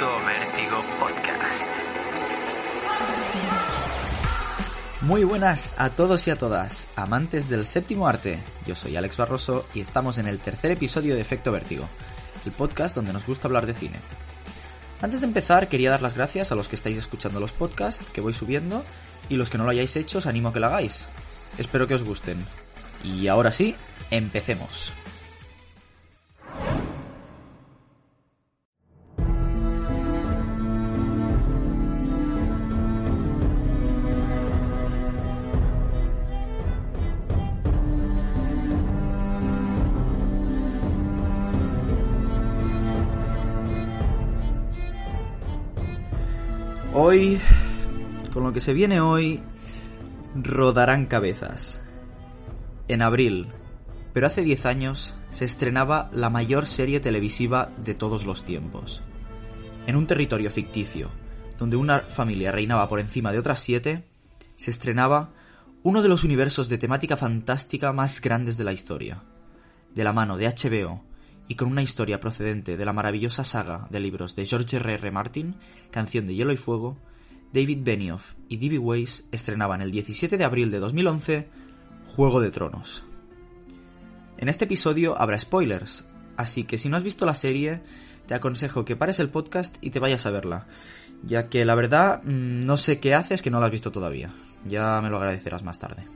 Efecto Vértigo Podcast. Muy buenas a todos y a todas, amantes del séptimo arte. Yo soy Alex Barroso y estamos en el tercer episodio de Efecto Vértigo, el podcast donde nos gusta hablar de cine. Antes de empezar, quería dar las gracias a los que estáis escuchando los podcasts que voy subiendo y los que no lo hayáis hecho, os animo a que lo hagáis. Espero que os gusten. Y ahora sí, empecemos. Hoy, con lo que se viene hoy, rodarán cabezas. En abril, pero hace 10 años, se estrenaba la mayor serie televisiva de todos los tiempos. En un territorio ficticio, donde una familia reinaba por encima de otras siete, se estrenaba uno de los universos de temática fantástica más grandes de la historia. De la mano de HBO y con una historia procedente de la maravillosa saga de libros de George R. R. Martin, Canción de Hielo y Fuego, David Benioff y D.B. Weiss estrenaban el 17 de abril de 2011 Juego de Tronos. En este episodio habrá spoilers, así que si no has visto la serie, te aconsejo que pares el podcast y te vayas a verla, ya que la verdad mm, no sé qué haces que no la has visto todavía. Ya me lo agradecerás más tarde.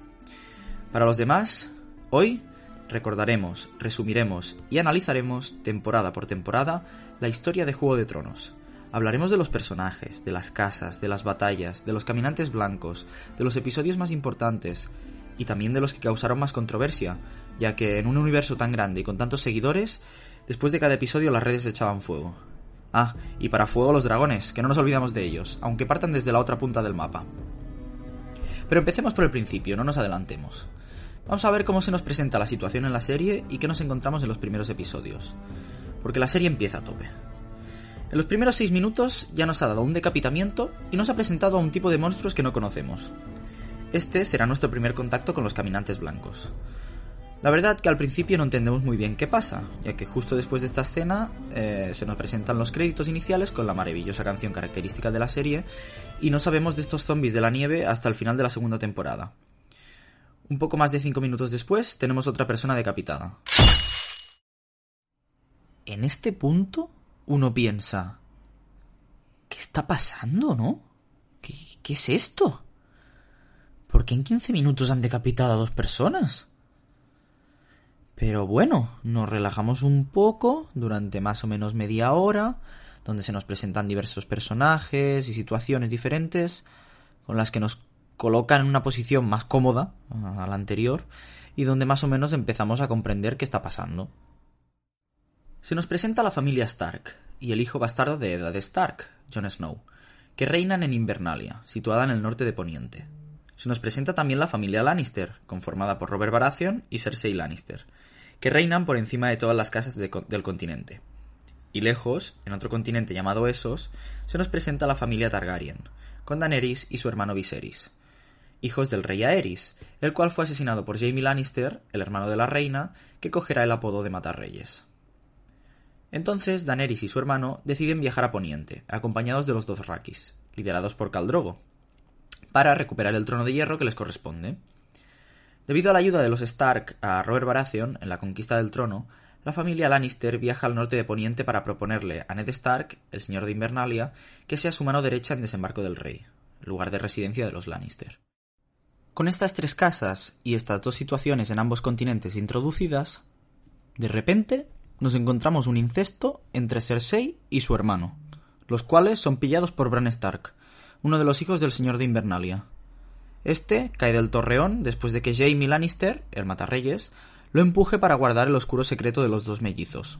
Para los demás, hoy recordaremos, resumiremos y analizaremos temporada por temporada la historia de Juego de Tronos. Hablaremos de los personajes, de las casas, de las batallas, de los caminantes blancos, de los episodios más importantes y también de los que causaron más controversia, ya que en un universo tan grande y con tantos seguidores, después de cada episodio las redes echaban fuego. Ah, y para fuego los dragones, que no nos olvidamos de ellos, aunque partan desde la otra punta del mapa. Pero empecemos por el principio, no nos adelantemos. Vamos a ver cómo se nos presenta la situación en la serie y qué nos encontramos en los primeros episodios. Porque la serie empieza a tope. En los primeros seis minutos ya nos ha dado un decapitamiento y nos ha presentado a un tipo de monstruos que no conocemos. Este será nuestro primer contacto con los caminantes blancos. La verdad que al principio no entendemos muy bien qué pasa, ya que justo después de esta escena eh, se nos presentan los créditos iniciales con la maravillosa canción característica de la serie y no sabemos de estos zombies de la nieve hasta el final de la segunda temporada. Un poco más de 5 minutos después tenemos otra persona decapitada. En este punto uno piensa... ¿Qué está pasando, no? ¿Qué, qué es esto? ¿Por qué en 15 minutos han decapitado a dos personas? Pero bueno, nos relajamos un poco durante más o menos media hora, donde se nos presentan diversos personajes y situaciones diferentes, con las que nos colocan en una posición más cómoda a la anterior y donde más o menos empezamos a comprender qué está pasando. Se nos presenta la familia Stark y el hijo bastardo de Edad Stark, Jon Snow, que reinan en Invernalia, situada en el norte de Poniente. Se nos presenta también la familia Lannister, conformada por Robert Baratheon y Cersei Lannister, que reinan por encima de todas las casas de, del continente. Y lejos, en otro continente llamado Essos, se nos presenta la familia Targaryen, con Daenerys y su hermano Viserys, hijos del rey Aerys, el cual fue asesinado por Jaime Lannister, el hermano de la reina, que cogerá el apodo de Matarreyes. Entonces Daenerys y su hermano deciden viajar a Poniente, acompañados de los dos Rakis, liderados por Caldrogo, para recuperar el trono de hierro que les corresponde. Debido a la ayuda de los Stark a Robert Baratheon en la conquista del trono, la familia Lannister viaja al norte de Poniente para proponerle a Ned Stark, el señor de Invernalia, que sea su mano derecha en desembarco del rey, lugar de residencia de los Lannister. Con estas tres casas y estas dos situaciones en ambos continentes introducidas, de repente nos encontramos un incesto entre Cersei y su hermano, los cuales son pillados por Bran Stark, uno de los hijos del señor de Invernalia. Este cae del torreón después de que Jaime Lannister, el matarreyes, lo empuje para guardar el oscuro secreto de los dos mellizos.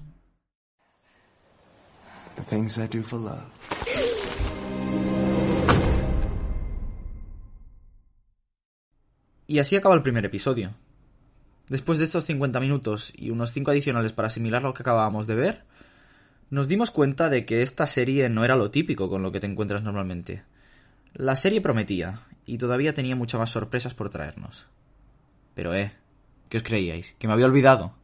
Y así acaba el primer episodio. Después de estos 50 minutos y unos 5 adicionales para asimilar lo que acabábamos de ver, nos dimos cuenta de que esta serie no era lo típico con lo que te encuentras normalmente. La serie prometía, y todavía tenía muchas más sorpresas por traernos. Pero eh, ¿qué os creíais? ¿Que me había olvidado?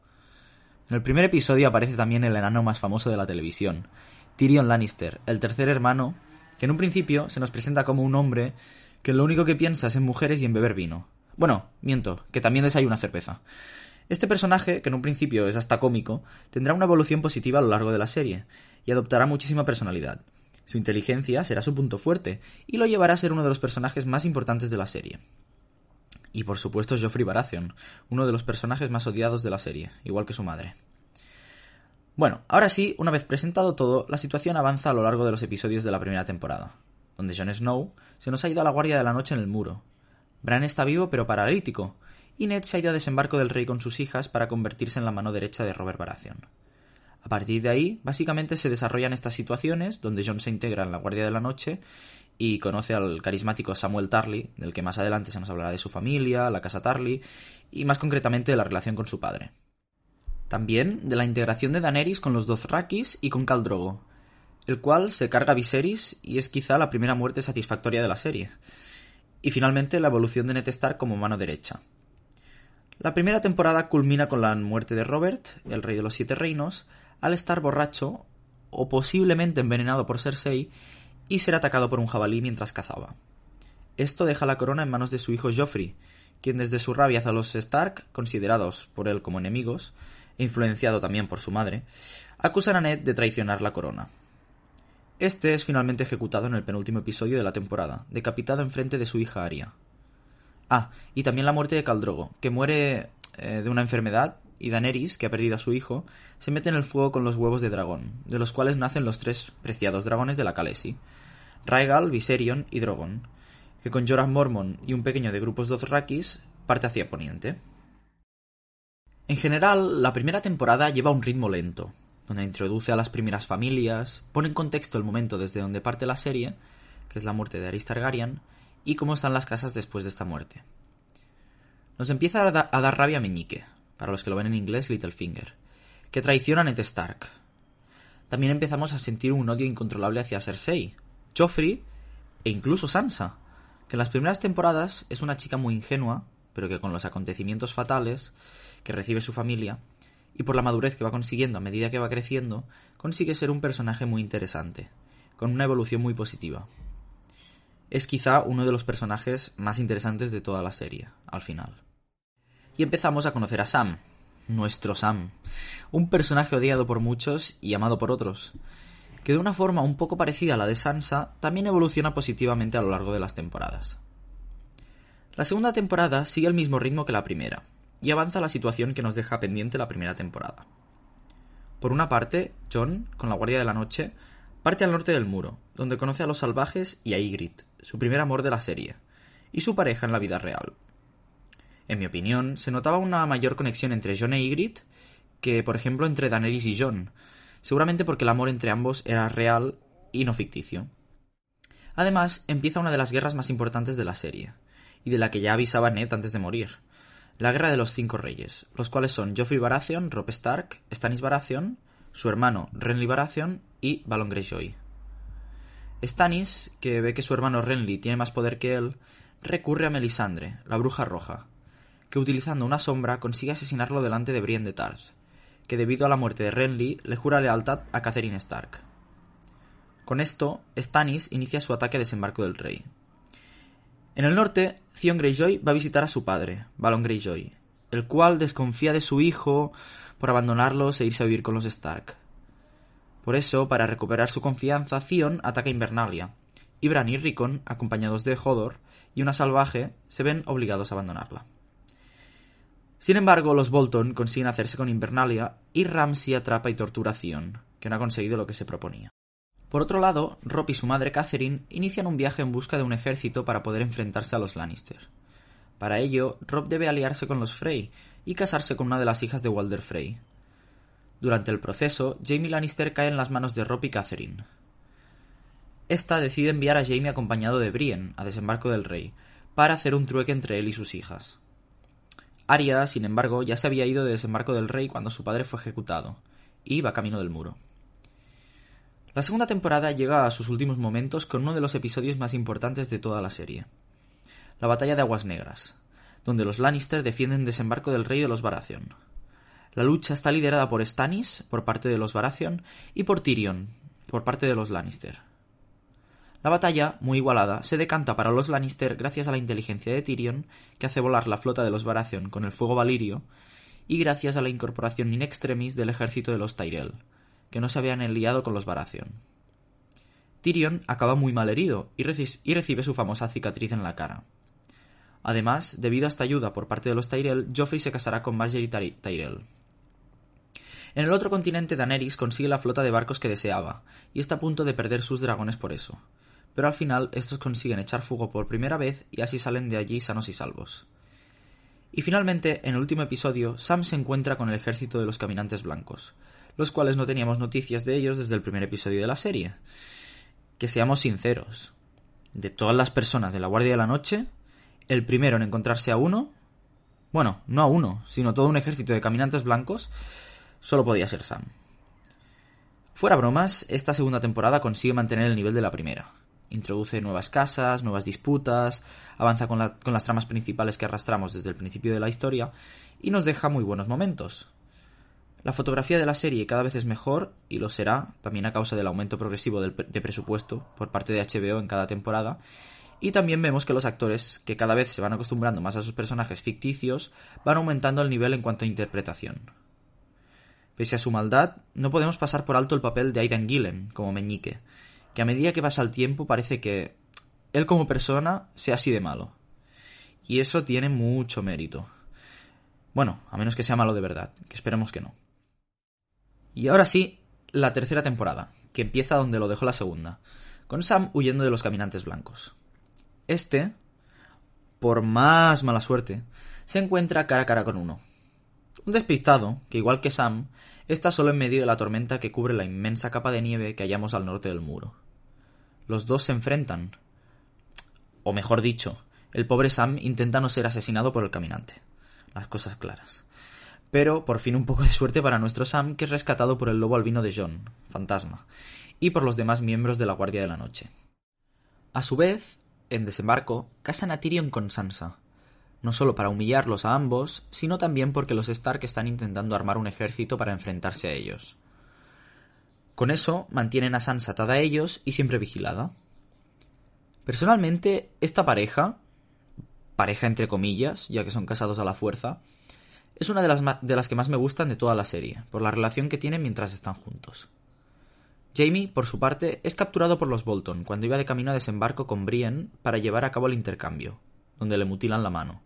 En el primer episodio aparece también el enano más famoso de la televisión, Tyrion Lannister, el tercer hermano, que en un principio se nos presenta como un hombre que lo único que piensa es en mujeres y en beber vino. Bueno, miento, que también desayuna cerveza. Este personaje, que en un principio es hasta cómico, tendrá una evolución positiva a lo largo de la serie, y adoptará muchísima personalidad. Su inteligencia será su punto fuerte, y lo llevará a ser uno de los personajes más importantes de la serie. Y por supuesto Joffrey Baratheon, uno de los personajes más odiados de la serie, igual que su madre. Bueno, ahora sí, una vez presentado todo, la situación avanza a lo largo de los episodios de la primera temporada, donde Jon Snow se nos ha ido a la guardia de la noche en el muro. Bran está vivo pero paralítico, y Ned se ha ido a desembarco del rey con sus hijas para convertirse en la mano derecha de Robert Baratheon. A partir de ahí, básicamente se desarrollan estas situaciones donde Jon se integra en la Guardia de la Noche y conoce al carismático Samuel Tarly, del que más adelante se nos hablará de su familia, la casa Tarly y más concretamente de la relación con su padre. También de la integración de Daenerys con los Dothrakis y con Khal Drogo, el cual se carga a Viserys y es quizá la primera muerte satisfactoria de la serie. Y finalmente la evolución de Ned Stark como mano derecha. La primera temporada culmina con la muerte de Robert, el rey de los siete reinos, al estar borracho o posiblemente envenenado por Cersei y ser atacado por un jabalí mientras cazaba. Esto deja la corona en manos de su hijo Joffrey, quien desde su rabia hacia los Stark, considerados por él como enemigos, influenciado también por su madre, acusan a Ned de traicionar la corona. Este es finalmente ejecutado en el penúltimo episodio de la temporada, decapitado en frente de su hija Arya. Ah, y también la muerte de Caldrogo, que muere eh, de una enfermedad, y Daenerys, que ha perdido a su hijo, se mete en el fuego con los huevos de dragón, de los cuales nacen los tres preciados dragones de la Khaleesi, Rhaegal, Viserion y Drogon, que con Jorah Mormon y un pequeño de grupos Dothrakis parte hacia Poniente. En general, la primera temporada lleva un ritmo lento, donde introduce a las primeras familias, pone en contexto el momento desde donde parte la serie, que es la muerte de Aris Targaryen, y cómo están las casas después de esta muerte. Nos empieza a, a dar rabia Meñique, para los que lo ven en inglés Littlefinger, que traiciona a Ned Stark. También empezamos a sentir un odio incontrolable hacia Cersei, Joffrey e incluso Sansa, que en las primeras temporadas es una chica muy ingenua, pero que con los acontecimientos fatales que recibe su familia, y por la madurez que va consiguiendo a medida que va creciendo, consigue ser un personaje muy interesante, con una evolución muy positiva. Es quizá uno de los personajes más interesantes de toda la serie, al final. Y empezamos a conocer a Sam, nuestro Sam, un personaje odiado por muchos y amado por otros, que de una forma un poco parecida a la de Sansa, también evoluciona positivamente a lo largo de las temporadas. La segunda temporada sigue el mismo ritmo que la primera, y avanza la situación que nos deja pendiente la primera temporada. Por una parte, John, con la Guardia de la Noche, parte al norte del muro, donde conoce a los salvajes y a Ygritte, su primer amor de la serie, y su pareja en la vida real. En mi opinión, se notaba una mayor conexión entre John e Ygritte que, por ejemplo, entre Daenerys y John, seguramente porque el amor entre ambos era real y no ficticio. Además, empieza una de las guerras más importantes de la serie, y de la que ya avisaba Ned antes de morir, la Guerra de los Cinco Reyes, los cuales son Joffrey Baratheon, Robb Stark, Stannis Baratheon, su hermano Renly Baratheon y Balon Greyjoy. Stannis, que ve que su hermano Renly tiene más poder que él, recurre a Melisandre, la bruja roja, que utilizando una sombra consigue asesinarlo delante de Brienne de Tarth, que debido a la muerte de Renly le jura lealtad a Catherine Stark. Con esto, Stannis inicia su ataque a desembarco del rey, en el norte, Theon Greyjoy va a visitar a su padre, Balon Greyjoy, el cual desconfía de su hijo por abandonarlos e irse a vivir con los Stark. Por eso, para recuperar su confianza, Theon ataca Invernalia, y Bran y Rickon, acompañados de Hodor y una salvaje, se ven obligados a abandonarla. Sin embargo, los Bolton consiguen hacerse con Invernalia y Ramsay atrapa y tortura a Theon, que no ha conseguido lo que se proponía. Por otro lado, Rob y su madre Catherine inician un viaje en busca de un ejército para poder enfrentarse a los Lannister. Para ello, Rob debe aliarse con los Frey y casarse con una de las hijas de Walder Frey. Durante el proceso, Jamie Lannister cae en las manos de Rob y Catherine. Esta decide enviar a Jamie acompañado de Brienne a desembarco del rey, para hacer un trueque entre él y sus hijas. Arya, sin embargo, ya se había ido de desembarco del rey cuando su padre fue ejecutado, y va camino del muro. La segunda temporada llega a sus últimos momentos con uno de los episodios más importantes de toda la serie. La batalla de Aguas Negras, donde los Lannister defienden desembarco del rey de los Baratheon. La lucha está liderada por Stannis, por parte de los Baratheon, y por Tyrion, por parte de los Lannister. La batalla, muy igualada, se decanta para los Lannister gracias a la inteligencia de Tyrion, que hace volar la flota de los Baratheon con el fuego valirio, y gracias a la incorporación in extremis del ejército de los Tyrell, que no se habían aliado con los Baratheon. Tyrion acaba muy mal herido y, recibe su famosa cicatriz en la cara. Además, debido a esta ayuda por parte de los Tyrell, Joffrey se casará con Marjorie Tyrell. En el otro continente, Daenerys consigue la flota de barcos que deseaba, y está a punto de perder sus dragones por eso. Pero al final, estos consiguen echar fuego por primera vez y así salen de allí sanos y salvos. Y finalmente, en el último episodio, Sam se encuentra con el ejército de los caminantes blancos, los cuales no teníamos noticias de ellos desde el primer episodio de la serie. Que seamos sinceros, de todas las personas de la Guardia de la Noche, el primero en encontrarse a uno, bueno, no a uno, sino todo un ejército de caminantes blancos, solo podía ser Sam. Fuera bromas, esta segunda temporada consigue mantener el nivel de la primera. Introduce nuevas casas, nuevas disputas, avanza con, con, las tramas principales que arrastramos desde el principio de la historia y nos deja muy buenos momentos. La fotografía de la serie cada vez es mejor y lo será también a causa del aumento progresivo de presupuesto por parte de HBO en cada temporada y también vemos que los actores, que cada vez se van acostumbrando más a sus personajes ficticios, van aumentando el nivel en cuanto a interpretación. Pese a su maldad, no podemos pasar por alto el papel de Aidan Gillen como Meñique, que a medida que pasa el tiempo parece que él como persona sea así de malo. Y eso tiene mucho mérito. Bueno, a menos que sea malo de verdad, que esperemos que no. Y ahora sí, la tercera temporada, que empieza donde lo dejó la segunda, con Sam huyendo de los caminantes blancos. Este, por más mala suerte, se encuentra cara a cara con uno. Un despistado, que igual que Sam, está solo en medio de la tormenta que cubre la inmensa capa de nieve que hallamos al norte del muro. Los dos se enfrentan. O mejor dicho, el pobre Sam intenta no ser asesinado por el caminante. Las cosas claras. Pero por fin un poco de suerte para nuestro Sam, que es rescatado por el lobo albino de John, fantasma, y por los demás miembros de la Guardia de la Noche. A su vez, en desembarco, casan a Tyrion con Sansa, no solo para humillarlos a ambos, sino también porque los Stark están intentando armar un ejército para enfrentarse a ellos. Con eso mantienen a Sansa atada a ellos y siempre vigilada. Personalmente, esta pareja, pareja entre comillas, ya que son casados a la fuerza, es una de las, de las que más me gustan de toda la serie, por la relación que tienen mientras están juntos. Jamie, por su parte, es capturado por los Bolton cuando iba de camino a desembarco con Brienne para llevar a cabo el intercambio, donde le mutilan la mano.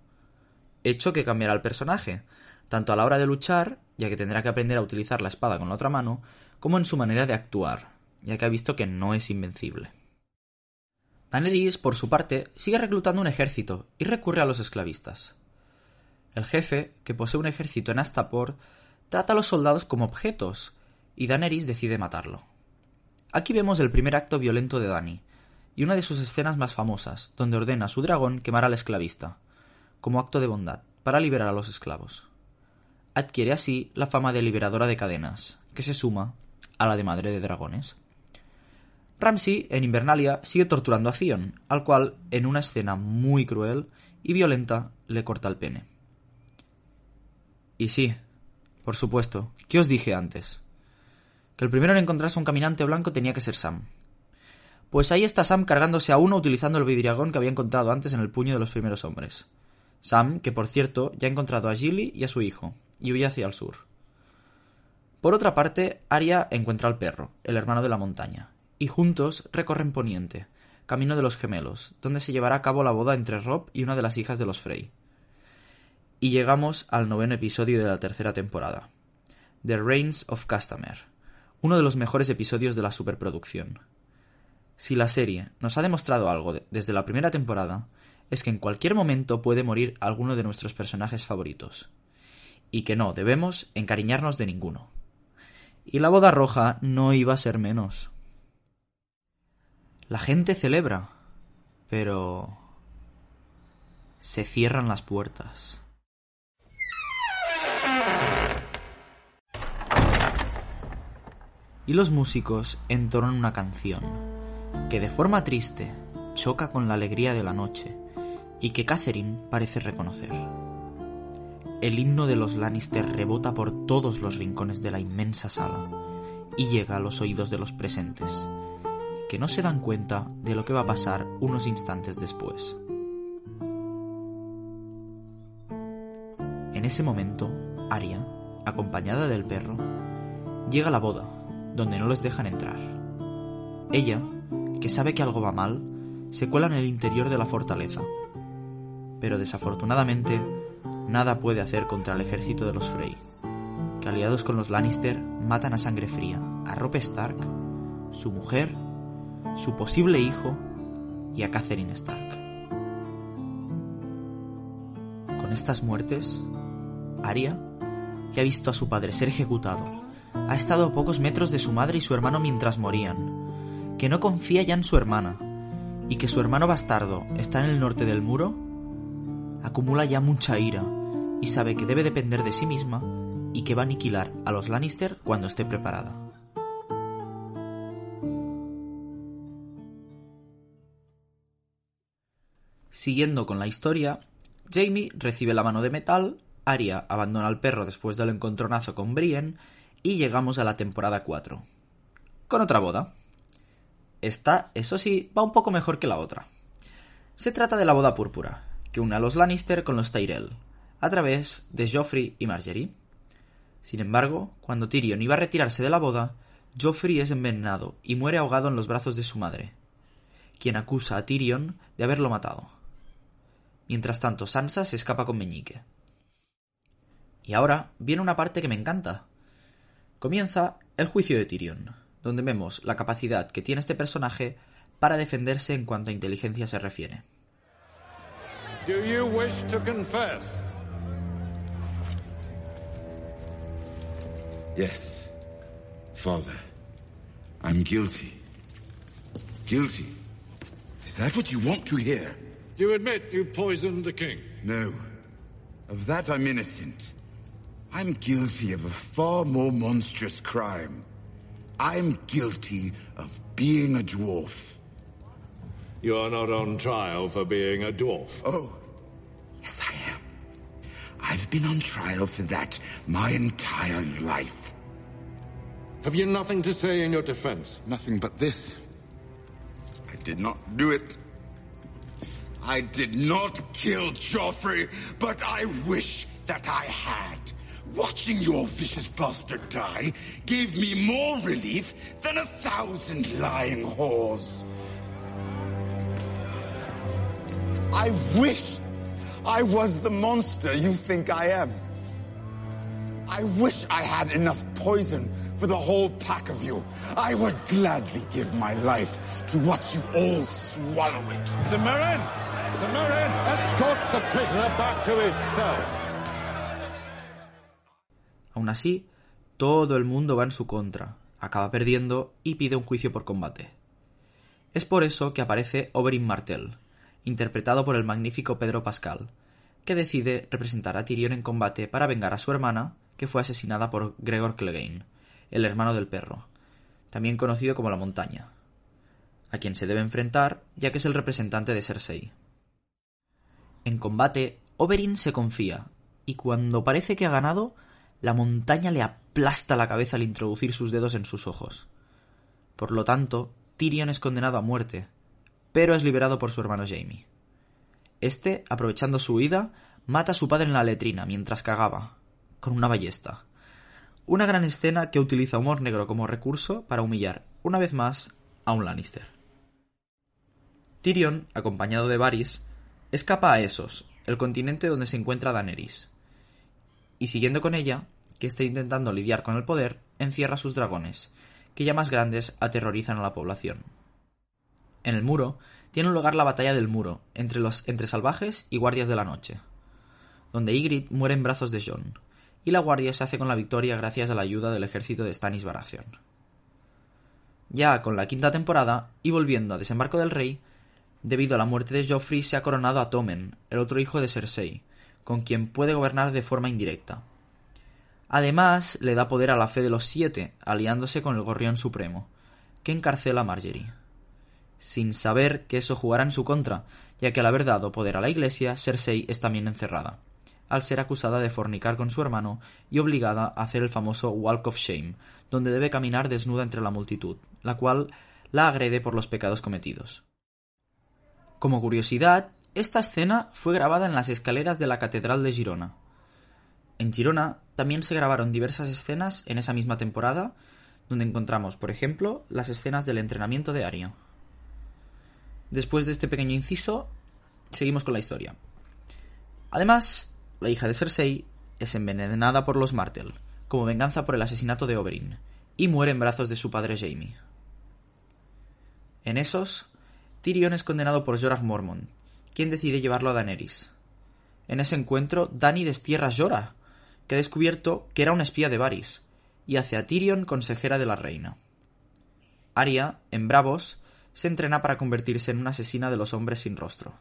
Hecho que cambiará el personaje, tanto a la hora de luchar, ya que tendrá que aprender a utilizar la espada con la otra mano, como en su manera de actuar, ya que ha visto que no es invencible. Daenerys, por su parte, sigue reclutando un ejército y recurre a los esclavistas. El jefe, que posee un ejército en Astapor, trata a los soldados como objetos, y Daenerys decide matarlo. Aquí vemos el primer acto violento de Dani, y una de sus escenas más famosas, donde ordena a su dragón quemar al esclavista, como acto de bondad, para liberar a los esclavos. Adquiere así la fama de liberadora de cadenas, que se suma a la de madre de dragones. Ramsay, en Invernalia, sigue torturando a Theon, al cual, en una escena muy cruel y violenta, le corta el pene. Y sí, por supuesto, ¿qué os dije antes? que el primero en encontrarse un caminante blanco tenía que ser Sam. Pues ahí está Sam cargándose a uno utilizando el vidriagón que había encontrado antes en el puño de los primeros hombres. Sam, que por cierto ya ha encontrado a Gilly y a su hijo, y huye hacia el sur. Por otra parte, Arya encuentra al perro, el hermano de la montaña, y juntos recorren Poniente, camino de los gemelos, donde se llevará a cabo la boda entre Rob y una de las hijas de los Frey. Y llegamos al noveno episodio de la tercera temporada, The Reigns of Castamere uno de los mejores episodios de la superproducción. Si la serie nos ha demostrado algo desde la primera temporada, es que en cualquier momento puede morir alguno de nuestros personajes favoritos, y que no debemos encariñarnos de ninguno. Y la boda roja no iba a ser menos. La gente celebra, pero... se cierran las puertas. Y los músicos entonan una canción que de forma triste choca con la alegría de la noche y que Catherine parece reconocer. El himno de los Lannister rebota por todos los rincones de la inmensa sala y llega a los oídos de los presentes, que no se dan cuenta de lo que va a pasar unos instantes después. En ese momento, Aria, acompañada del perro, llega a la boda, donde no les dejan entrar. Ella, que sabe que algo va mal, se cuela en el interior de la fortaleza. Pero desafortunadamente, nada puede hacer contra el ejército de los Frey, que aliados con los Lannister matan a sangre fría a Robb Stark, su mujer, su posible hijo y a Catherine Stark. Con estas muertes, Arya, que ha visto a su padre ser ejecutado, ha estado a pocos metros de su madre y su hermano mientras morían, que no confía ya en su hermana, y que su hermano bastardo está en el norte del muro, acumula ya mucha ira y sabe que debe depender de sí misma y que va a aniquilar a los Lannister cuando esté preparada. Siguiendo con la historia, Jamie recibe la mano de metal, Arya abandona al perro después del encontronazo con Brienne y llegamos a la temporada 4. Con otra boda. Esta, eso sí, va un poco mejor que la otra. Se trata de la boda púrpura, que une a los Lannister con los Tyrell, a través de Joffrey y Marjorie. Sin embargo, cuando Tyrion iba a retirarse de la boda, Joffrey es envenenado y muere ahogado en los brazos de su madre, quien acusa a Tyrion de haberlo matado. Mientras tanto, Sansa se escapa con Meñique. Y ahora viene una parte que me encanta, Comienza el juicio de Tyrion, donde vemos la capacidad que tiene este personaje para defenderse en cuanto a inteligencia se refiere. Do you wish to confess? Yes, Father. I'm guilty. Guilty? Is that what you want to hear? You admit you poisoned the king? No. Of that I'm innocent. I'm guilty of a far more monstrous crime. I'm guilty of being a dwarf. You are not on trial for being a dwarf. Oh, yes, I am. I've been on trial for that my entire life. Have you nothing to say in your defense? Nothing but this. I did not do it. I did not kill Joffrey, but I wish that I had. Watching your vicious bastard die gave me more relief than a thousand lying whores. I wish I was the monster you think I am. I wish I had enough poison for the whole pack of you. I would gladly give my life to watch you all swallow it. Samarin! Samarin! Escort the prisoner back to his cell. Aún así, todo el mundo va en su contra, acaba perdiendo y pide un juicio por combate. Es por eso que aparece Oberyn Martell, interpretado por el magnífico Pedro Pascal, que decide representar a Tyrion en combate para vengar a su hermana, que fue asesinada por Gregor Clegane, el hermano del perro, también conocido como la montaña, a quien se debe enfrentar ya que es el representante de Cersei. En combate, Oberyn se confía, y cuando parece que ha ganado, la montaña le aplasta la cabeza al introducir sus dedos en sus ojos. Por lo tanto, Tyrion es condenado a muerte, pero es liberado por su hermano Jaime. Este, aprovechando su huida, mata a su padre en la letrina mientras cagaba, con una ballesta. Una gran escena que utiliza humor negro como recurso para humillar, una vez más, a un Lannister. Tyrion, acompañado de Varys, escapa a Essos, el continente donde se encuentra Daenerys. Y siguiendo con ella, que está intentando lidiar con el poder, encierra sus dragones, que ya más grandes aterrorizan a la población. En el muro tiene lugar la batalla del muro entre los entre salvajes y guardias de la noche, donde Ygritte muere en brazos de Jon, y la guardia se hace con la victoria gracias a la ayuda del ejército de Stannis Baratheon. Ya con la quinta temporada, y volviendo a Desembarco del Rey, debido a la muerte de Joffrey se ha coronado a Tommen, el otro hijo de Cersei, con quien puede gobernar de forma indirecta. Además, le da poder a la fe de los siete, aliándose con el Gorrión Supremo, que encarcela a Marjorie. Sin saber que eso jugará en su contra, ya que al haber dado poder a la Iglesia, Cersei es también encerrada, al ser acusada de fornicar con su hermano y obligada a hacer el famoso Walk of Shame, donde debe caminar desnuda entre la multitud, la cual la agrede por los pecados cometidos. Como curiosidad, esta escena fue grabada en las escaleras de la Catedral de Girona. En Girona también se grabaron diversas escenas en esa misma temporada, donde encontramos, por ejemplo, las escenas del entrenamiento de Arya. Después de este pequeño inciso, seguimos con la historia. Además, la hija de Cersei es envenenada por los Martell, como venganza por el asesinato de Oberyn, y muere en brazos de su padre Jaime. En esos, Tyrion es condenado por Jorah Mormont, quien decide llevarlo a Daenerys. En ese encuentro, Dany destierra a Jorah, que ha descubierto que era un espía de Varys, y hace a Tyrion consejera de la reina. Arya, en Bravos, se entrena para convertirse en una asesina de los hombres sin rostro.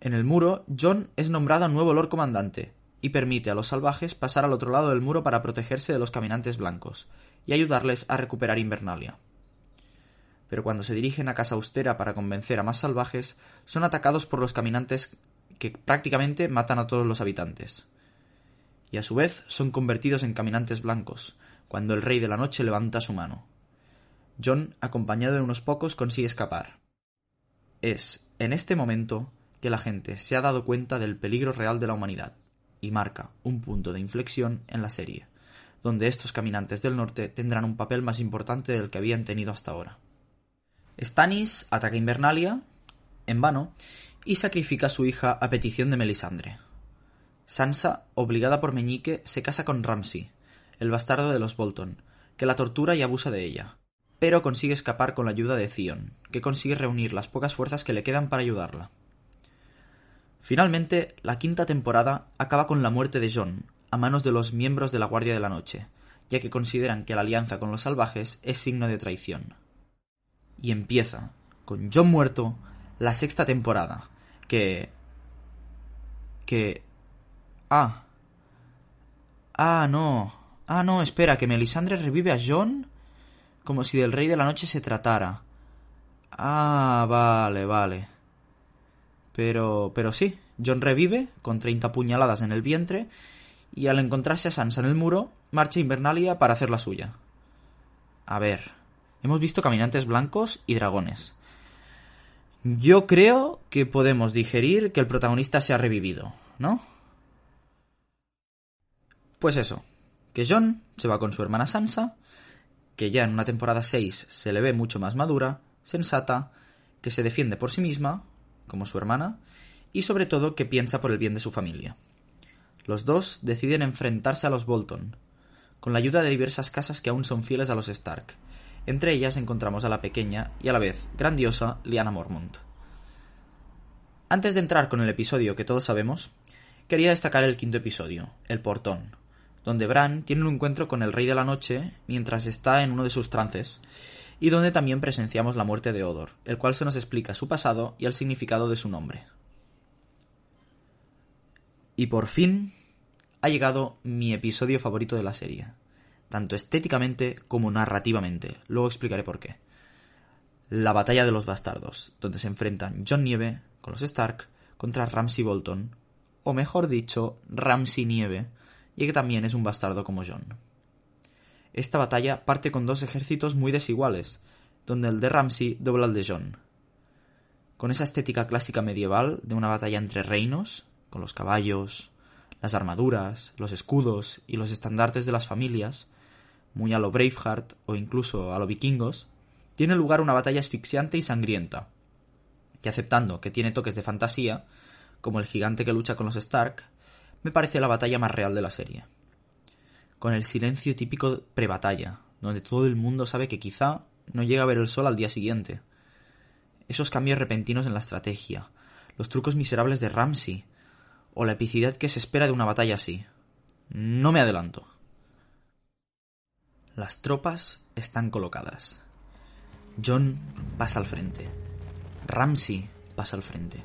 En el muro, John es nombrado nuevo Lord Comandante y permite a los salvajes pasar al otro lado del muro para protegerse de los caminantes blancos y ayudarles a recuperar Invernalia. Pero cuando se dirigen a Casa Austera para convencer a más salvajes, son atacados por los caminantes que prácticamente matan a todos los habitantes. Y a su vez son convertidos en caminantes blancos, cuando el Rey de la Noche levanta su mano. John, acompañado de unos pocos, consigue escapar. Es, en este momento, que la gente se ha dado cuenta del peligro real de la humanidad, y marca un punto de inflexión en la serie, donde estos caminantes del norte tendrán un papel más importante del que habían tenido hasta ahora. Stannis ataca Invernalia, en vano, y sacrifica a su hija a petición de Melisandre. Sansa, obligada por Meñique, se casa con Ramsay, el bastardo de los Bolton, que la tortura y abusa de ella, pero consigue escapar con la ayuda de Theon, que consigue reunir las pocas fuerzas que le quedan para ayudarla. Finalmente, la quinta temporada acaba con la muerte de John, a manos de los miembros de la Guardia de la Noche, ya que consideran que la alianza con los salvajes es signo de traición. Y empieza, con John muerto, la sexta temporada, que... que... Ah. Ah, no. Ah, no, espera, que Melisandre revive a John como si del Rey de la Noche se tratara. Ah, vale, vale. Pero, pero sí, John revive con 30 puñaladas en el vientre y al encontrarse a Sansa en el muro, marcha Invernalia para hacer la suya. A ver, hemos visto caminantes blancos y dragones. Yo creo que podemos digerir que el protagonista se ha revivido, ¿no? Pues eso, que John se va con su hermana Sansa que ya en una temporada 6 se le ve mucho más madura, sensata, que se defiende por sí misma, como su hermana, y sobre todo que piensa por el bien de su familia. Los dos deciden enfrentarse a los Bolton, con la ayuda de diversas casas que aún son fieles a los Stark. Entre ellas encontramos a la pequeña y a la vez grandiosa Lyanna Mormont. Antes de entrar con el episodio que todos sabemos, quería destacar el quinto episodio, El Portón, donde Bran tiene un encuentro con el Rey de la Noche mientras está en uno de sus trances, y donde también presenciamos la muerte de Odor, el cual se nos explica su pasado y el significado de su nombre. Y por fin ha llegado mi episodio favorito de la serie, tanto estéticamente como narrativamente, luego explicaré por qué. La batalla de los bastardos, donde se enfrentan John Nieve con los Stark contra Ramsay Bolton, o mejor dicho, Ramsay Nieve, y que también es un bastardo como John. Esta batalla parte con dos ejércitos muy desiguales, donde el de Ramsay dobla al de John. Con esa estética clásica medieval de una batalla entre reinos, con los caballos, las armaduras, los escudos y los estandartes de las familias, muy a lo Braveheart o incluso a lo vikingos, tiene lugar una batalla asfixiante y sangrienta, que aceptando que tiene toques de fantasía, como el gigante que lucha con los Stark, me parece la batalla más real de la serie. Con el silencio típico pre-batalla, donde todo el mundo sabe que quizá no llega a ver el sol al día siguiente. Esos cambios repentinos en la estrategia, los trucos miserables de Ramsey, o la epicidad que se espera de una batalla así. No me adelanto. Las tropas están colocadas. John pasa al frente. Ramsey pasa al frente.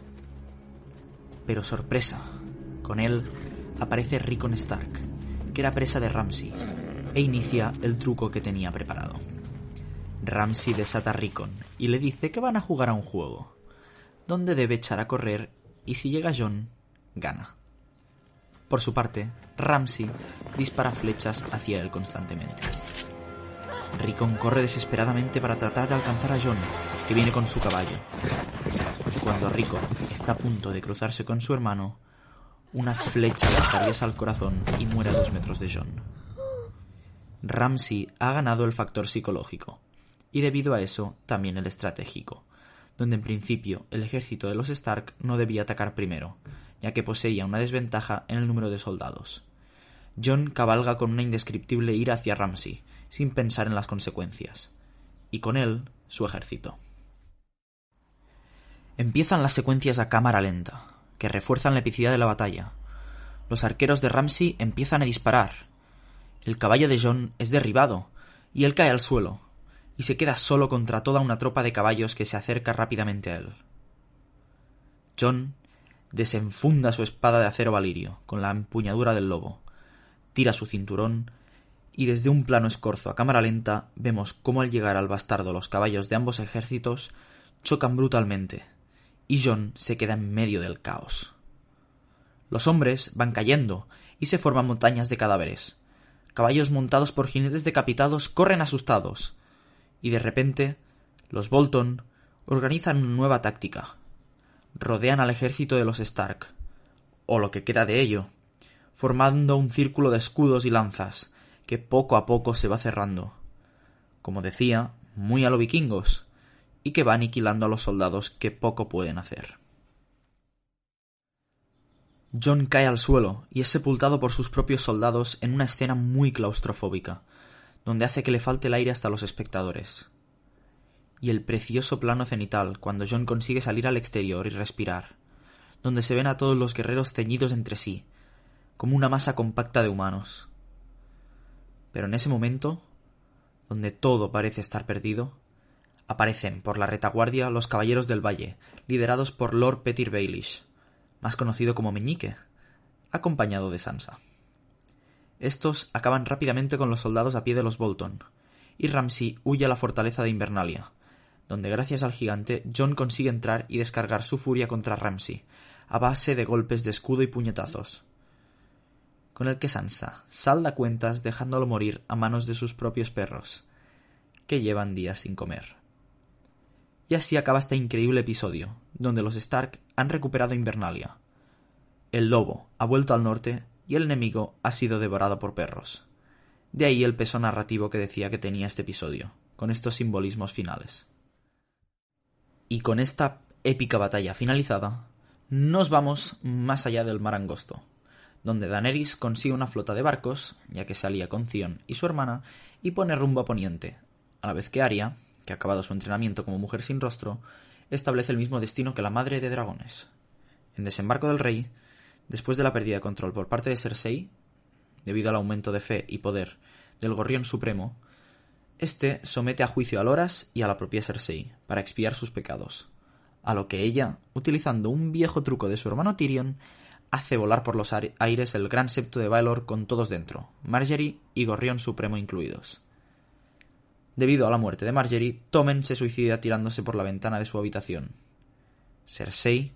Pero sorpresa, con él aparece Rickon Stark, que era presa de Ramsay, e inicia el truco que tenía preparado. Ramsay desata a Rickon y le dice que van a jugar a un juego, donde debe echar a correr y si llega John, gana. Por su parte, Ramsay dispara flechas hacia él constantemente. Rickon corre desesperadamente para tratar de alcanzar a John, que viene con su caballo. Cuando Rickon está a punto de cruzarse con su hermano, una flecha le atraviesa el corazón y muere a dos metros de John. Ramsay ha ganado el factor psicológico, y debido a eso también el estratégico, donde en principio el ejército de los Stark no debía atacar primero, ya que poseía una desventaja en el número de soldados. John cabalga con una indescriptible ira hacia Ramsay, sin pensar en las consecuencias, y con él su ejército. Empiezan las secuencias a cámara lenta, que refuerzan la epicidad de la batalla. Los arqueros de Ramsay empiezan a disparar. El caballo de John es derribado, y él cae al suelo, y se queda solo contra toda una tropa de caballos que se acerca rápidamente a él. John desenfunda su espada de acero valirio con la empuñadura del lobo, tira su cinturón y desde un plano escorzo a cámara lenta vemos cómo al llegar al bastardo los caballos de ambos ejércitos chocan brutalmente y John se queda en medio del caos. Los hombres van cayendo y se forman montañas de cadáveres. Caballos montados por jinetes decapitados corren asustados y de repente los Bolton organizan una nueva táctica. Rodean al ejército de los Stark, o lo que queda de ello, formando un círculo de escudos y lanzas, que poco a poco se va cerrando. Como decía, muy a lo vikingos, y que va aniquilando a los soldados que poco pueden hacer. John cae al suelo y es sepultado por sus propios soldados en una escena muy claustrofóbica, donde hace que le falte el aire hasta los espectadores. Y el precioso plano cenital cuando John consigue salir al exterior y respirar, donde se ven a todos los guerreros ceñidos entre sí, como una masa compacta de humanos. Pero en ese momento, donde todo parece estar perdido, aparecen por la retaguardia los caballeros del valle, liderados por Lord Petyr Baelish, más conocido como Meñique, acompañado de Sansa. Estos acaban rápidamente con los soldados a pie de los Bolton, y Ramsay huye a la fortaleza de Invernalia, donde gracias al gigante John consigue entrar y descargar su furia contra Ramsay, a base de golpes de escudo y puñetazos, con el que Sansa salda cuentas dejándolo morir a manos de sus propios perros, que llevan días sin comer. Y así acaba este increíble episodio, donde los Stark han recuperado Invernalia. El lobo ha vuelto al norte y el enemigo ha sido devorado por perros. De ahí el peso narrativo que decía que tenía este episodio, con estos simbolismos finales. Y con esta épica batalla finalizada, nos vamos más allá del mar angosto, donde Daenerys consigue una flota de barcos, ya que salía con Theon y su hermana, y pone rumbo a poniente, a la vez que Arya, que acabado su entrenamiento como mujer sin rostro, establece el mismo destino que la madre de dragones. En Desembarco del Rey, Después de la pérdida de control por parte de Cersei, debido al aumento de fe y poder del Gorrión Supremo, este somete a juicio a Loras y a la propia Cersei para expiar sus pecados, a lo que ella, utilizando un viejo truco de su hermano Tyrion, hace volar por los aires el gran septo de Baelor con todos dentro, Marjorie y Gorrión Supremo incluidos. Debido a la muerte de Marjorie, Tommen se suicida tirándose por la ventana de su habitación. Cersei,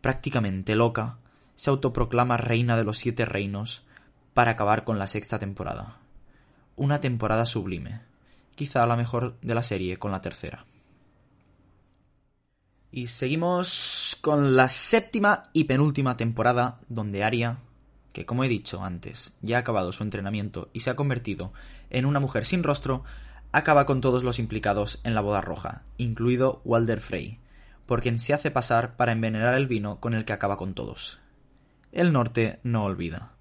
prácticamente loca, se autoproclama reina de los siete reinos para acabar con la sexta temporada. Una temporada sublime, quizá la mejor de la serie con la tercera. Y seguimos con la séptima y penúltima temporada donde Arya, que como he dicho antes, ya ha acabado su entrenamiento y se ha convertido en una mujer sin rostro, acaba con todos los implicados en la boda roja, incluido Walder Frey, por quien se hace pasar para envenenar el vino con el que acaba con todos el norte no olvida.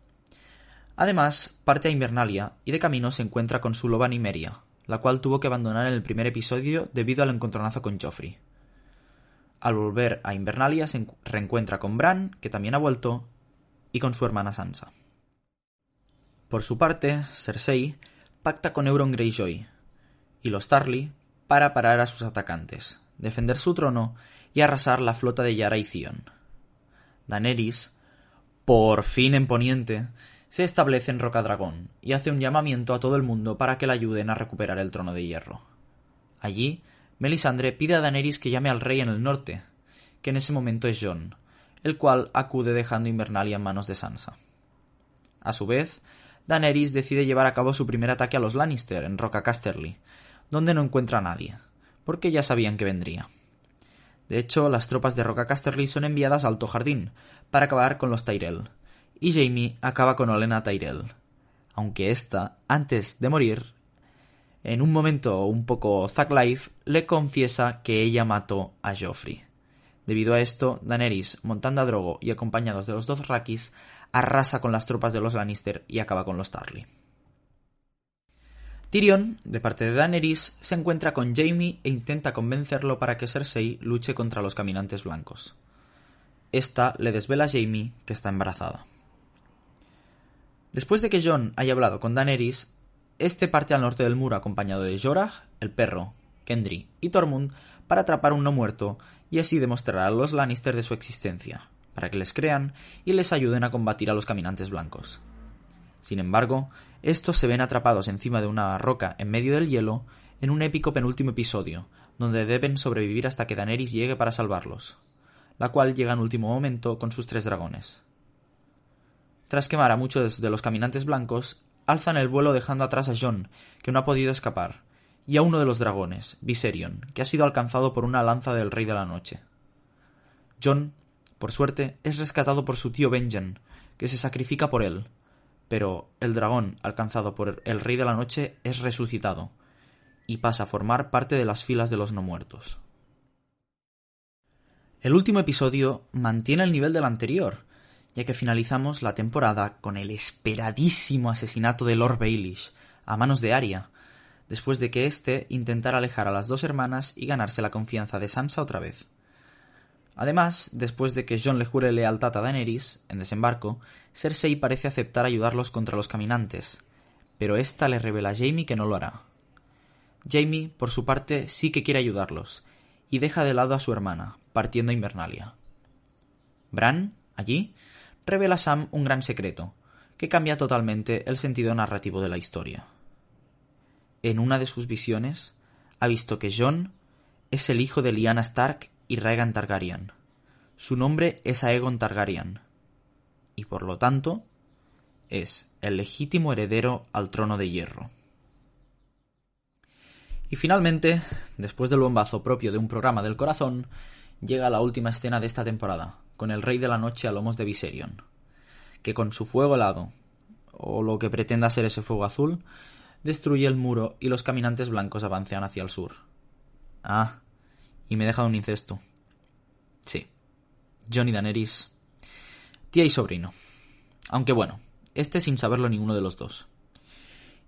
Además, parte a Invernalia y de camino se encuentra con su loba Nimeria, la cual tuvo que abandonar en el primer episodio debido al encontronazo con Joffrey. Al volver a Invernalia se reencuentra con Bran, que también ha vuelto, y con su hermana Sansa. Por su parte, Cersei pacta con Euron Greyjoy y los Tarly para parar a sus atacantes, defender su trono y arrasar la flota de Yara y Theon. Daenerys por fin en Poniente, se establece en Rocadragón y hace un llamamiento a todo el mundo para que le ayuden a recuperar el trono de hierro. Allí, Melisandre pide a Daenerys que llame al rey en el norte, que en ese momento es Jon, el cual acude dejando Invernalia en manos de Sansa. A su vez, Daenerys decide llevar a cabo su primer ataque a los Lannister en Roca Casterly, donde no encuentra a nadie, porque ya sabían que vendría. De hecho, las tropas de Roca Casterly son enviadas a Alto Jardín para acabar con los Tyrell, y Jamie acaba con Olena Tyrell, aunque ésta, antes de morir, en un momento un poco Zack Life, le confiesa que ella mató a Joffrey. Debido a esto, Daenerys, montando a Drogo y acompañados de los dos Rakis, arrasa con las tropas de los Lannister y acaba con los Tarly. Tyrion, de parte de Daenerys, se encuentra con Jaime e intenta convencerlo para que Cersei luche contra los caminantes blancos. Esta le desvela a Jaime que está embarazada. Después de que Jon haya hablado con Daenerys, este parte al norte del muro acompañado de Jorah, el perro, Kendry y Tormund para atrapar un no muerto y así demostrar a los Lannister de su existencia, para que les crean y les ayuden a combatir a los caminantes blancos. Sin embargo, estos se ven atrapados encima de una roca en medio del hielo en un épico penúltimo episodio, donde deben sobrevivir hasta que Daenerys llegue para salvarlos, la cual llega en último momento con sus tres dragones. Tras quemar a muchos de los caminantes blancos, alzan el vuelo dejando atrás a Jon, que no ha podido escapar, y a uno de los dragones, Viserion, que ha sido alcanzado por una lanza del Rey de la Noche. Jon, por suerte, es rescatado por su tío Benjen, que se sacrifica por él, pero el dragón alcanzado por el Rey de la Noche es resucitado, y pasa a formar parte de las filas de los no muertos. El último episodio mantiene el nivel del anterior, ya que finalizamos la temporada con el esperadísimo asesinato de Lord Baelish a manos de Arya, después de que éste intentara alejar a las dos hermanas y ganarse la confianza de Sansa otra vez. Además, después de que Jon le jure lealtad a Daenerys, en desembarco, Cersei parece aceptar ayudarlos contra los caminantes, pero ésta le revela a Jaime que no lo hará. Jaime, por su parte, sí que quiere ayudarlos, y deja de lado a su hermana, partiendo a Invernalia. Bran, allí, revela a Sam un gran secreto, que cambia totalmente el sentido narrativo de la historia. En una de sus visiones, ha visto que Jon es el hijo de Lyanna Stark y Rhaegar Targaryen. Su nombre es Aegon Targaryen, y por lo tanto es el legítimo heredero al trono de hierro. Y finalmente, después del bombazo propio de un programa del corazón, llega la última escena de esta temporada, con el Rey de la Noche a lomos de Viserion, que con su fuego helado, o lo que pretenda ser ese fuego azul, destruye el muro y los caminantes blancos avancean hacia el sur. Ah, y me deja un incesto. Sí, Johnny Daenerys, tía y sobrino. Aunque bueno, este sin saberlo ninguno de los dos.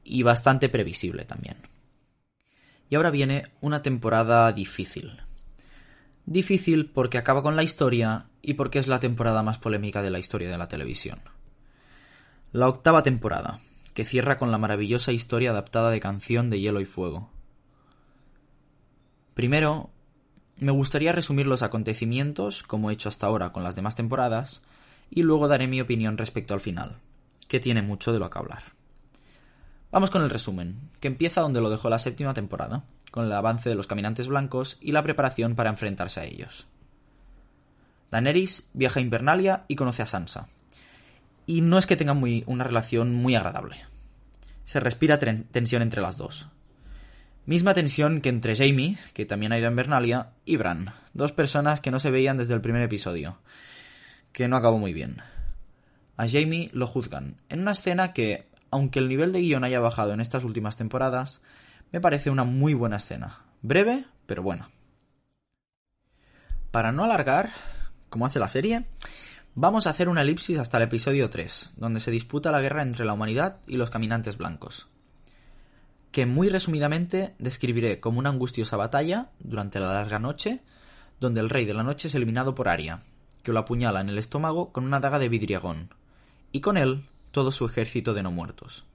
Y bastante previsible también. Y ahora viene una temporada difícil, Difícil porque acaba con la historia y porque es la temporada más polémica de la historia de la televisión. La octava temporada, que cierra con la maravillosa historia adaptada de Canción de Hielo y Fuego. Primero, me gustaría resumir los acontecimientos, como he hecho hasta ahora con las demás temporadas, y luego daré mi opinión respecto al final, que tiene mucho de lo que hablar. Vamos con el resumen, que empieza donde lo dejó la séptima temporada, con el avance de los caminantes blancos y la preparación para enfrentarse a ellos. Daenerys viaja a Invernalia y conoce a Sansa. Y no es que tengan muy, una relación muy agradable. Se respira tensión entre las dos. Misma tensión que entre Jamie, que también ha ido a Invernalia, y Bran, dos personas que no se veían desde el primer episodio, que no acabó muy bien. A Jamie lo juzgan, en una escena que, aunque el nivel de guion haya bajado en estas últimas temporadas, me parece una muy buena escena. Breve, pero buena. Para no alargar, como hace la serie, vamos a hacer una elipsis hasta el episodio 3, donde se disputa la guerra entre la humanidad y los caminantes blancos. Que muy resumidamente describiré como una angustiosa batalla durante la larga noche, donde el rey de la noche es eliminado por Aria, que lo apuñala en el estómago con una daga de vidriagón, y con él todo su ejército de no muertos.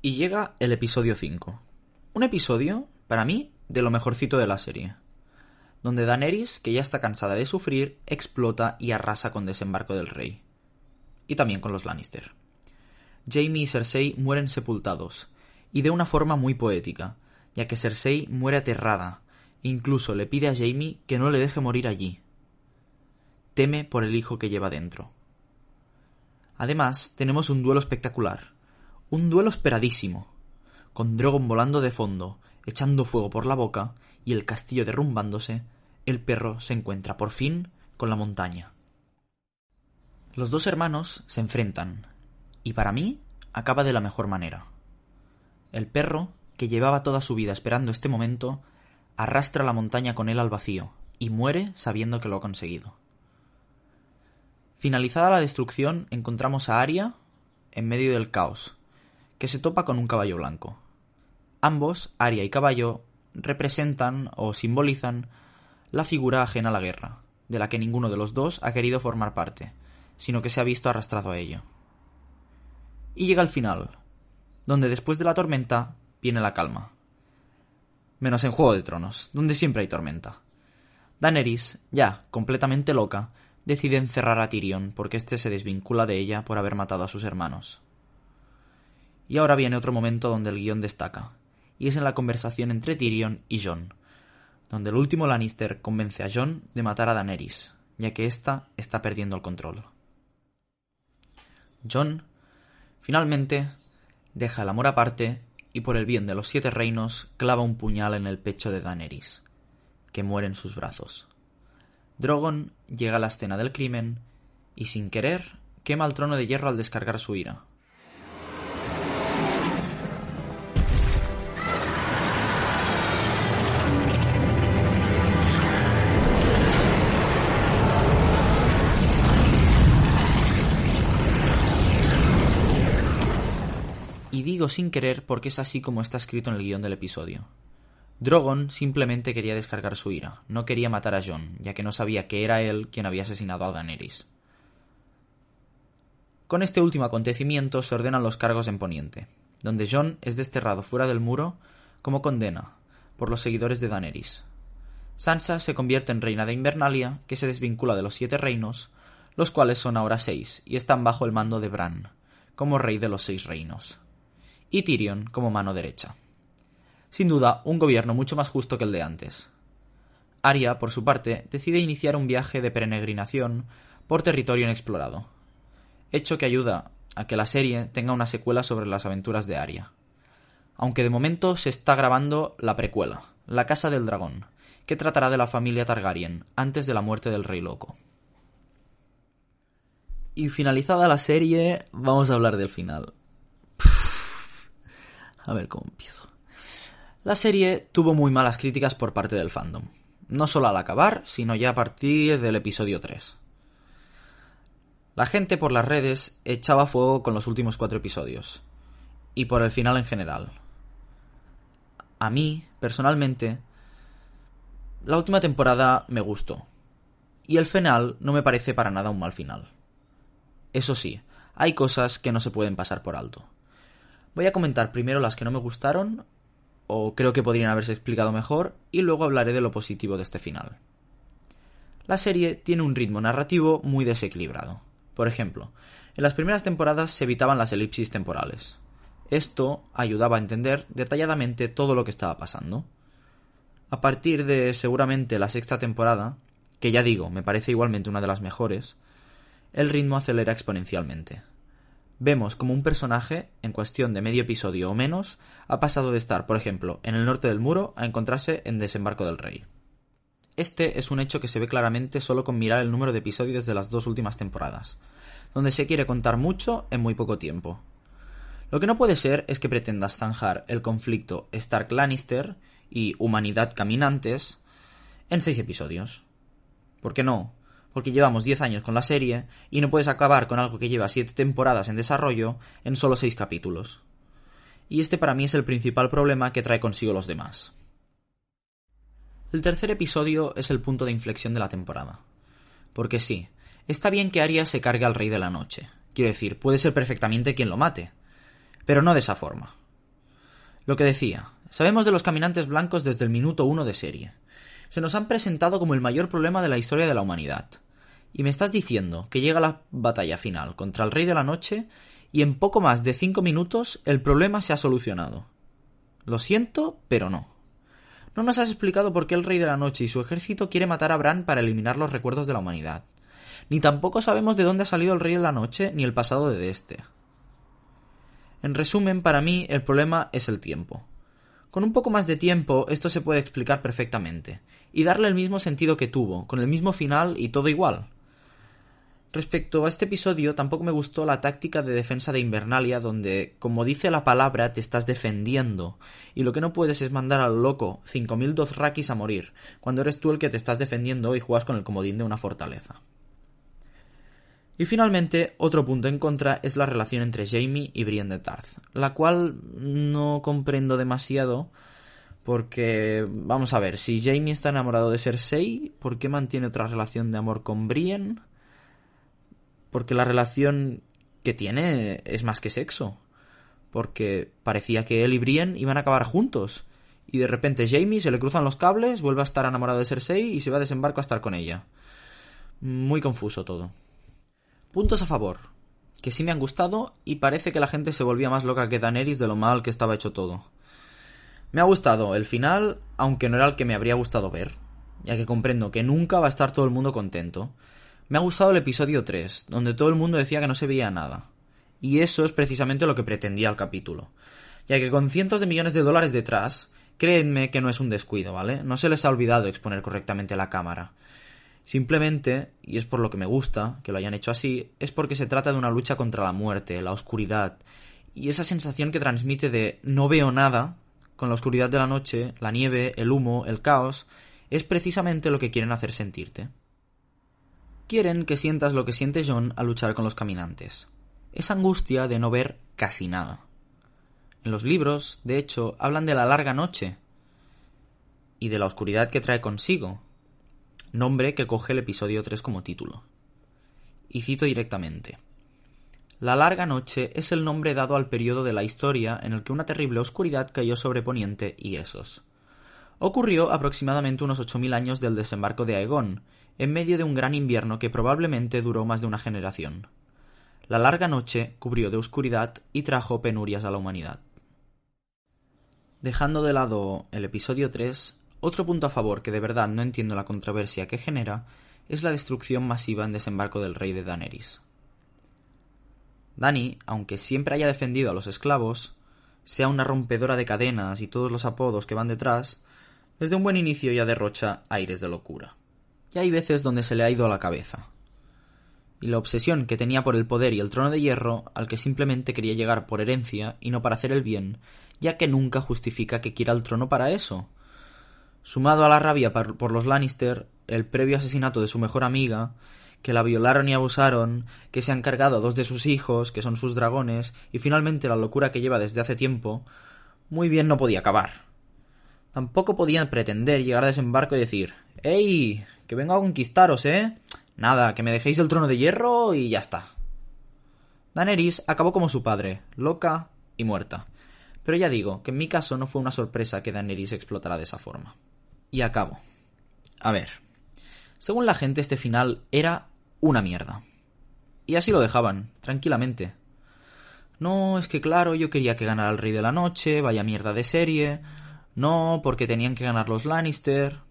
Y llega el episodio 5. Un episodio, para mí, de lo mejorcito de la serie. Donde Daenerys, que ya está cansada de sufrir, explota y arrasa con Desembarco del Rey. Y también con los Lannister. Jaime y Cersei mueren sepultados, y de una forma muy poética, ya que Cersei muere aterrada, e incluso le pide a Jaime que no le deje morir allí. Teme por el hijo que lleva dentro. Además, tenemos un duelo espectacular. Un duelo esperadísimo. Con Drogon volando de fondo, echando fuego por la boca y el castillo derrumbándose, el perro se encuentra por fin con la montaña. Los dos hermanos se enfrentan, y para mí acaba de la mejor manera. El perro, que llevaba toda su vida esperando este momento, arrastra la montaña con él al vacío, y muere sabiendo que lo ha conseguido. Finalizada la destrucción, encontramos a Aria en medio del caos, que se topa con un caballo blanco. Ambos, Aria y caballo, representan o simbolizan la figura ajena a la guerra, de la que ninguno de los dos ha querido formar parte, sino que se ha visto arrastrado a ello. Y llega el final, donde después de la tormenta viene la calma. Menos en Juego de Tronos, donde siempre hay tormenta. Daenerys, ya completamente loca, decide encerrar a Tyrion porque éste se desvincula de ella por haber matado a sus hermanos. Y ahora viene otro momento donde el guion destaca, y es en la conversación entre Tyrion y Jon, donde el último Lannister convence a Jon de matar a Daenerys, ya que ésta está perdiendo el control. Jon, finalmente, deja el amor aparte y por el bien de los siete reinos clava un puñal en el pecho de Daenerys, que muere en sus brazos. Drogon llega a la escena del crimen y sin querer quema el trono de hierro al descargar su ira. Sin querer porque es así como está escrito en el guion del episodio. Drogon simplemente quería descargar su ira, no quería matar a Jon, ya que no sabía que era él quien había asesinado a Daenerys. Con este último acontecimiento se ordenan los cargos en Poniente, donde Jon es desterrado fuera del muro como condena por los seguidores de Daenerys. Sansa se convierte en reina de Invernalia, que se desvincula de los siete reinos, los cuales son ahora seis, y están bajo el mando de Bran, como rey de los seis reinos, y Tyrion como mano derecha. Sin duda, un gobierno mucho más justo que el de antes. Arya, por su parte, decide iniciar un viaje de peregrinación por territorio inexplorado, hecho que ayuda a que la serie tenga una secuela sobre las aventuras de Arya. Aunque de momento se está grabando la precuela, La Casa del Dragón, que tratará de la familia Targaryen antes de la muerte del Rey Loco. Y finalizada la serie, vamos a hablar del final. A ver cómo empiezo. La serie tuvo muy malas críticas por parte del fandom, no solo al acabar, sino ya a partir del episodio 3. La gente por las redes echaba fuego con los últimos cuatro episodios, y por el final en general. A mí, personalmente, la última temporada me gustó, y el final no me parece para nada un mal final. Eso sí, hay cosas que no se pueden pasar por alto. Voy a comentar primero las que no me gustaron o creo que podrían haberse explicado mejor, y luego hablaré de lo positivo de este final. La serie tiene un ritmo narrativo muy desequilibrado. Por ejemplo, en las primeras temporadas se evitaban las elipsis temporales. Esto ayudaba a entender detalladamente todo lo que estaba pasando. A partir de seguramente la sexta temporada, que ya digo, me parece igualmente una de las mejores, el ritmo acelera exponencialmente vemos como un personaje, en cuestión de medio episodio o menos, ha pasado de estar, por ejemplo, en el norte del muro a encontrarse en Desembarco del Rey. Este es un hecho que se ve claramente solo con mirar el número de episodios de las dos últimas temporadas, donde se quiere contar mucho en muy poco tiempo. Lo que no puede ser es que pretendas zanjar el conflicto Stark-Lannister y Humanidad Caminantes en seis episodios. ¿Por qué no? Porque llevamos 10 años con la serie y no puedes acabar con algo que lleva 7 temporadas en desarrollo en solo 6 capítulos. Y este para mí es el principal problema que trae consigo los demás. El tercer episodio es el punto de inflexión de la temporada. Porque sí, está bien que Arya se cargue al Rey de la Noche. Quiero decir, puede ser perfectamente quien lo mate. Pero no de esa forma. Lo que decía, sabemos de los caminantes blancos desde el minuto uno de serie. Se nos han presentado como el mayor problema de la historia de la humanidad. Y me estás diciendo que llega la batalla final contra el Rey de la Noche y en poco más de cinco minutos el problema se ha solucionado. Lo siento, pero no. No nos has explicado por qué el Rey de la Noche y su ejército quiere matar a Bran para eliminar los recuerdos de la humanidad. ni tampoco sabemos de dónde ha salido el Rey de la Noche ni el pasado de este. En resumen, para mí el problema es el tiempo. Con un poco más de tiempo esto se puede explicar perfectamente, y darle el mismo sentido que tuvo, con el mismo final y todo igual. Respecto a este episodio, tampoco me gustó la táctica de defensa de Invernalia, donde, como dice la palabra, te estás defendiendo, y lo que no puedes es mandar al loco 5.000 Dothraki a morir, cuando eres tú el que te estás defendiendo y juegas con el comodín de una fortaleza. Y finalmente, otro punto en contra es la relación entre Jamie y Brienne de Tarth, la cual no comprendo demasiado, porque, vamos a ver, si Jamie está enamorado de Cersei, ¿por qué mantiene otra relación de amor con Brienne? Porque la relación que tiene es más que sexo. Porque parecía que él y Brienne iban a acabar juntos. Y de repente Jamie se le cruzan los cables, vuelve a estar enamorado de Cersei y se va a desembarco a estar con ella. Muy confuso todo. Puntos a favor. Que sí me han gustado y parece que la gente se volvía más loca que Daenerys de lo mal que estaba hecho todo. Me ha gustado el final, aunque no era el que me habría gustado ver, ya que comprendo que nunca va a estar todo el mundo contento. Me ha gustado el episodio 3, donde todo el mundo decía que no se veía nada. Y eso es precisamente lo que pretendía el capítulo. Ya que con cientos de millones de dólares detrás, créanme que no es un descuido, ¿vale? No se les ha olvidado exponer correctamente la cámara. Simplemente, y es por lo que me gusta que lo hayan hecho así, es porque se trata de una lucha contra la muerte, la oscuridad, y esa sensación que transmite de no veo nada, con la oscuridad de la noche, la nieve, el humo, el caos, es precisamente lo que quieren hacer sentirte. Quieren que sientas lo que siente John al luchar con los caminantes. Esa angustia de no ver casi nada. En los libros, de hecho, hablan de la larga noche y de la oscuridad que trae consigo, nombre que coge el episodio 3 como título. Y cito directamente. La larga noche es el nombre dado al periodo de la historia en el que una terrible oscuridad cayó sobre Poniente y Esos. Ocurrió aproximadamente unos 8.000 años del desembarco de Aegon, en medio de un gran invierno que probablemente duró más de una generación. La larga noche cubrió de oscuridad y trajo penurias a la humanidad. Dejando de lado el episodio 3, otro punto a favor que de verdad no entiendo la controversia que genera es la destrucción masiva en desembarco del rey de Daenerys. Dani, aunque siempre haya defendido a los esclavos, sea una rompedora de cadenas y todos los apodos que van detrás, desde un buen inicio ya derrocha aires de locura y hay veces donde se le ha ido la cabeza. Y la obsesión que tenía por el poder y el trono de hierro, al que simplemente quería llegar por herencia y no para hacer el bien, ya que nunca justifica que quiera el trono para eso. Sumado a la rabia por los Lannister, el previo asesinato de su mejor amiga, que la violaron y abusaron, que se han cargado a dos de sus hijos, que son sus dragones, y finalmente la locura que lleva desde hace tiempo, muy bien no podía acabar. Tampoco podían pretender llegar a desembarco y decir ¡Ey! Que vengo a conquistaros, ¿eh? Nada, que me dejéis el trono de hierro y ya está. Daenerys acabó como su padre, loca y muerta. Pero ya digo, que en mi caso no fue una sorpresa que Daenerys explotara de esa forma. Y acabo. A ver. Según la gente, este final era una mierda. Y así lo dejaban, tranquilamente. No, es que claro, yo quería que ganara el Rey de la Noche, vaya mierda de serie. No, porque tenían que ganar los Lannister.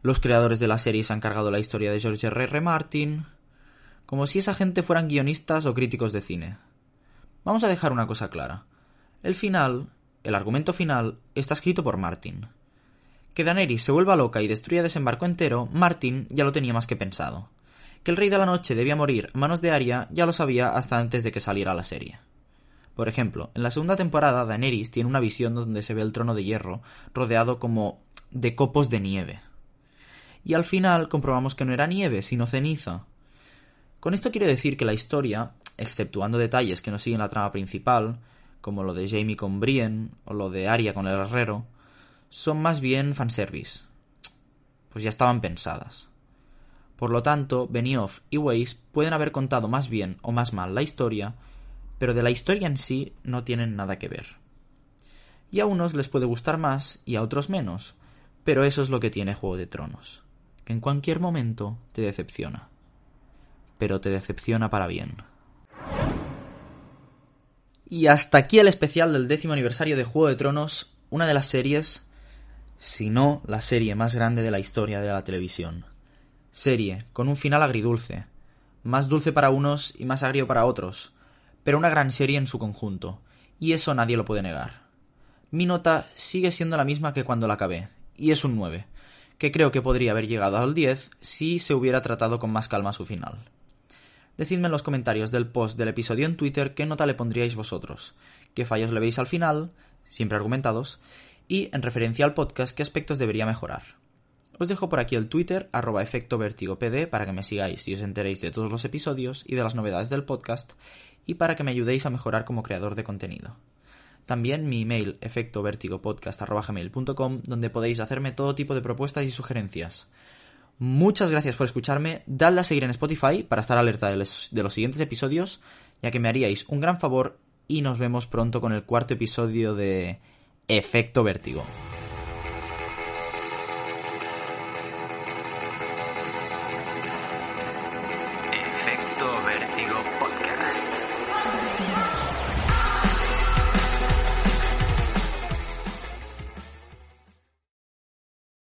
Los creadores de la serie se han cargado la historia de George R. R. Martin, como si esa gente fueran guionistas o críticos de cine. Vamos a dejar una cosa clara. El final, el argumento final, está escrito por Martin. Que Daenerys se vuelva loca y destruya desembarco entero, Martin ya lo tenía más que pensado. Que el Rey de la Noche debía morir a manos de Arya ya lo sabía hasta antes de que saliera la serie. Por ejemplo, en la segunda temporada Daenerys tiene una visión donde se ve el trono de hierro rodeado como de copos de nieve y al final comprobamos que no era nieve, sino ceniza. Con esto quiero decir que la historia, exceptuando detalles que no siguen la trama principal, como lo de Jamie con Brienne o lo de Arya con el herrero, son más bien fanservice. Pues ya estaban pensadas. Por lo tanto, Benioff y Weiss pueden haber contado más bien o más mal la historia, pero de la historia en sí no tienen nada que ver. Y a unos les puede gustar más y a otros menos, pero eso es lo que tiene Juego de Tronos que en cualquier momento te decepciona. Pero te decepciona para bien. Y hasta aquí el especial del décimo aniversario de Juego de Tronos, una de las series, si no la serie más grande de la historia de la televisión. Serie con un final agridulce, más dulce para unos y más agrio para otros, pero una gran serie en su conjunto, y eso nadie lo puede negar. Mi nota sigue siendo la misma que cuando la acabé, y es un 9, que creo que podría haber llegado al 10 si se hubiera tratado con más calma su final. Decidme en los comentarios del post del episodio en Twitter qué nota le pondríais vosotros, qué fallos le veis al final, siempre argumentados, y, en referencia al podcast, qué aspectos debería mejorar. Os dejo por aquí el Twitter, arroba efecto pd, para que me sigáis y os enteréis de todos los episodios y de las novedades del podcast, y para que me ayudéis a mejorar como creador de contenido. También mi email efectovertigopodcast.com donde podéis hacerme todo tipo de propuestas y sugerencias. Muchas gracias por escucharme, dadle a seguir en Spotify para estar alerta de los, de los siguientes episodios, ya que me haríais un gran favor y nos vemos pronto con el cuarto episodio de Efecto Vértigo.